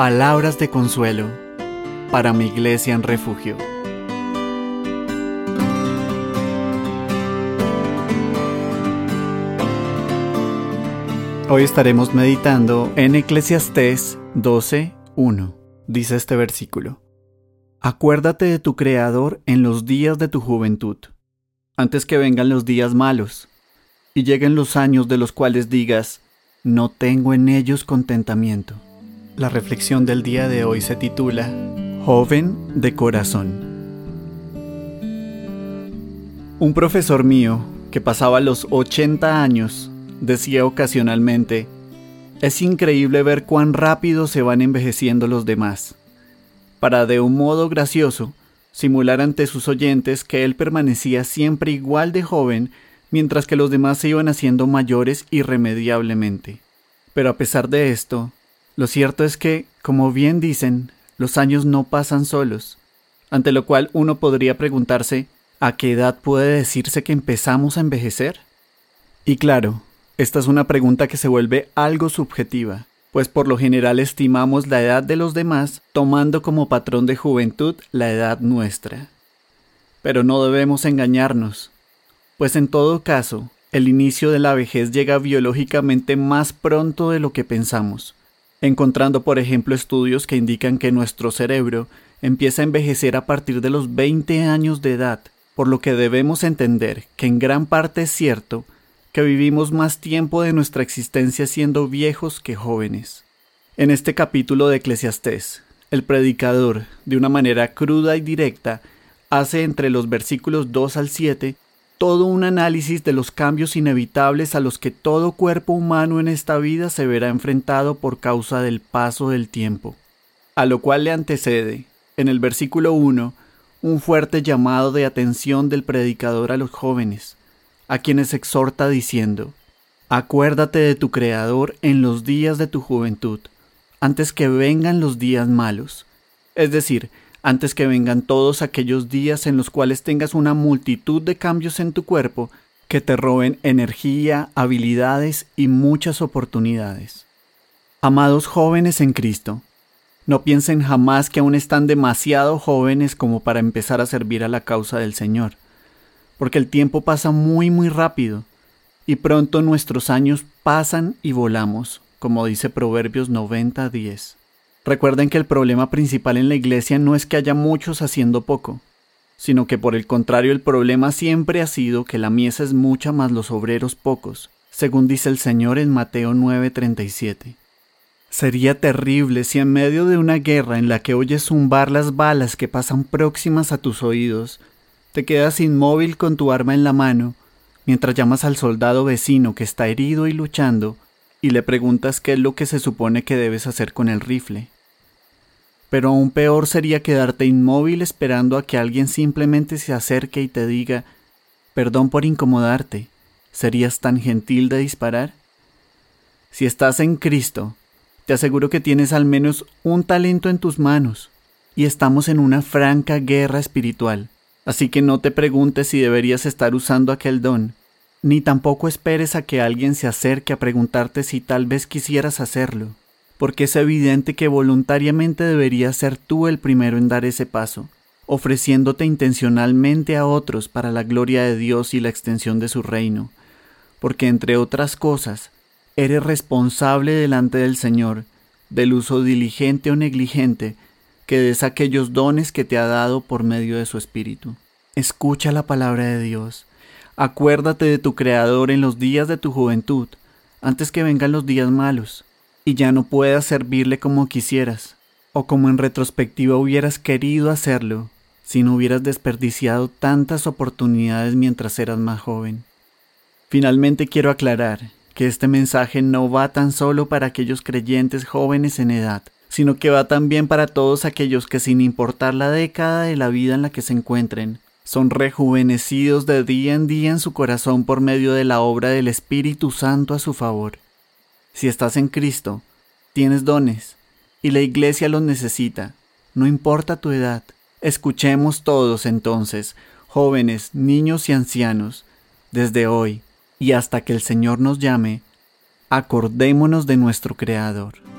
Palabras de consuelo para mi iglesia en refugio. Hoy estaremos meditando en Eclesiastés 12.1. Dice este versículo. Acuérdate de tu Creador en los días de tu juventud, antes que vengan los días malos, y lleguen los años de los cuales digas, no tengo en ellos contentamiento. La reflexión del día de hoy se titula Joven de corazón. Un profesor mío, que pasaba los 80 años, decía ocasionalmente, es increíble ver cuán rápido se van envejeciendo los demás, para de un modo gracioso simular ante sus oyentes que él permanecía siempre igual de joven mientras que los demás se iban haciendo mayores irremediablemente. Pero a pesar de esto, lo cierto es que, como bien dicen, los años no pasan solos, ante lo cual uno podría preguntarse, ¿a qué edad puede decirse que empezamos a envejecer? Y claro, esta es una pregunta que se vuelve algo subjetiva, pues por lo general estimamos la edad de los demás tomando como patrón de juventud la edad nuestra. Pero no debemos engañarnos, pues en todo caso, el inicio de la vejez llega biológicamente más pronto de lo que pensamos encontrando por ejemplo estudios que indican que nuestro cerebro empieza a envejecer a partir de los 20 años de edad, por lo que debemos entender que en gran parte es cierto que vivimos más tiempo de nuestra existencia siendo viejos que jóvenes. En este capítulo de Eclesiastés, el predicador, de una manera cruda y directa, hace entre los versículos 2 al 7 todo un análisis de los cambios inevitables a los que todo cuerpo humano en esta vida se verá enfrentado por causa del paso del tiempo, a lo cual le antecede, en el versículo 1, un fuerte llamado de atención del predicador a los jóvenes, a quienes exhorta diciendo, Acuérdate de tu Creador en los días de tu juventud, antes que vengan los días malos, es decir, antes que vengan todos aquellos días en los cuales tengas una multitud de cambios en tu cuerpo que te roben energía, habilidades y muchas oportunidades. Amados jóvenes en Cristo, no piensen jamás que aún están demasiado jóvenes como para empezar a servir a la causa del Señor, porque el tiempo pasa muy muy rápido, y pronto nuestros años pasan y volamos, como dice Proverbios 90:10. Recuerden que el problema principal en la iglesia no es que haya muchos haciendo poco, sino que por el contrario el problema siempre ha sido que la mies es mucha más los obreros pocos, según dice el Señor en Mateo 9:37. Sería terrible si en medio de una guerra en la que oyes zumbar las balas que pasan próximas a tus oídos, te quedas inmóvil con tu arma en la mano, mientras llamas al soldado vecino que está herido y luchando y le preguntas qué es lo que se supone que debes hacer con el rifle. Pero aún peor sería quedarte inmóvil esperando a que alguien simplemente se acerque y te diga, perdón por incomodarte, ¿serías tan gentil de disparar? Si estás en Cristo, te aseguro que tienes al menos un talento en tus manos, y estamos en una franca guerra espiritual, así que no te preguntes si deberías estar usando aquel don, ni tampoco esperes a que alguien se acerque a preguntarte si tal vez quisieras hacerlo, porque es evidente que voluntariamente deberías ser tú el primero en dar ese paso, ofreciéndote intencionalmente a otros para la gloria de Dios y la extensión de su reino, porque entre otras cosas, eres responsable delante del Señor del uso diligente o negligente que des aquellos dones que te ha dado por medio de su Espíritu. Escucha la palabra de Dios Acuérdate de tu Creador en los días de tu juventud, antes que vengan los días malos, y ya no puedas servirle como quisieras, o como en retrospectiva hubieras querido hacerlo, si no hubieras desperdiciado tantas oportunidades mientras eras más joven. Finalmente quiero aclarar que este mensaje no va tan solo para aquellos creyentes jóvenes en edad, sino que va también para todos aquellos que sin importar la década de la vida en la que se encuentren, son rejuvenecidos de día en día en su corazón por medio de la obra del Espíritu Santo a su favor. Si estás en Cristo, tienes dones, y la iglesia los necesita, no importa tu edad. Escuchemos todos entonces, jóvenes, niños y ancianos, desde hoy y hasta que el Señor nos llame, acordémonos de nuestro Creador.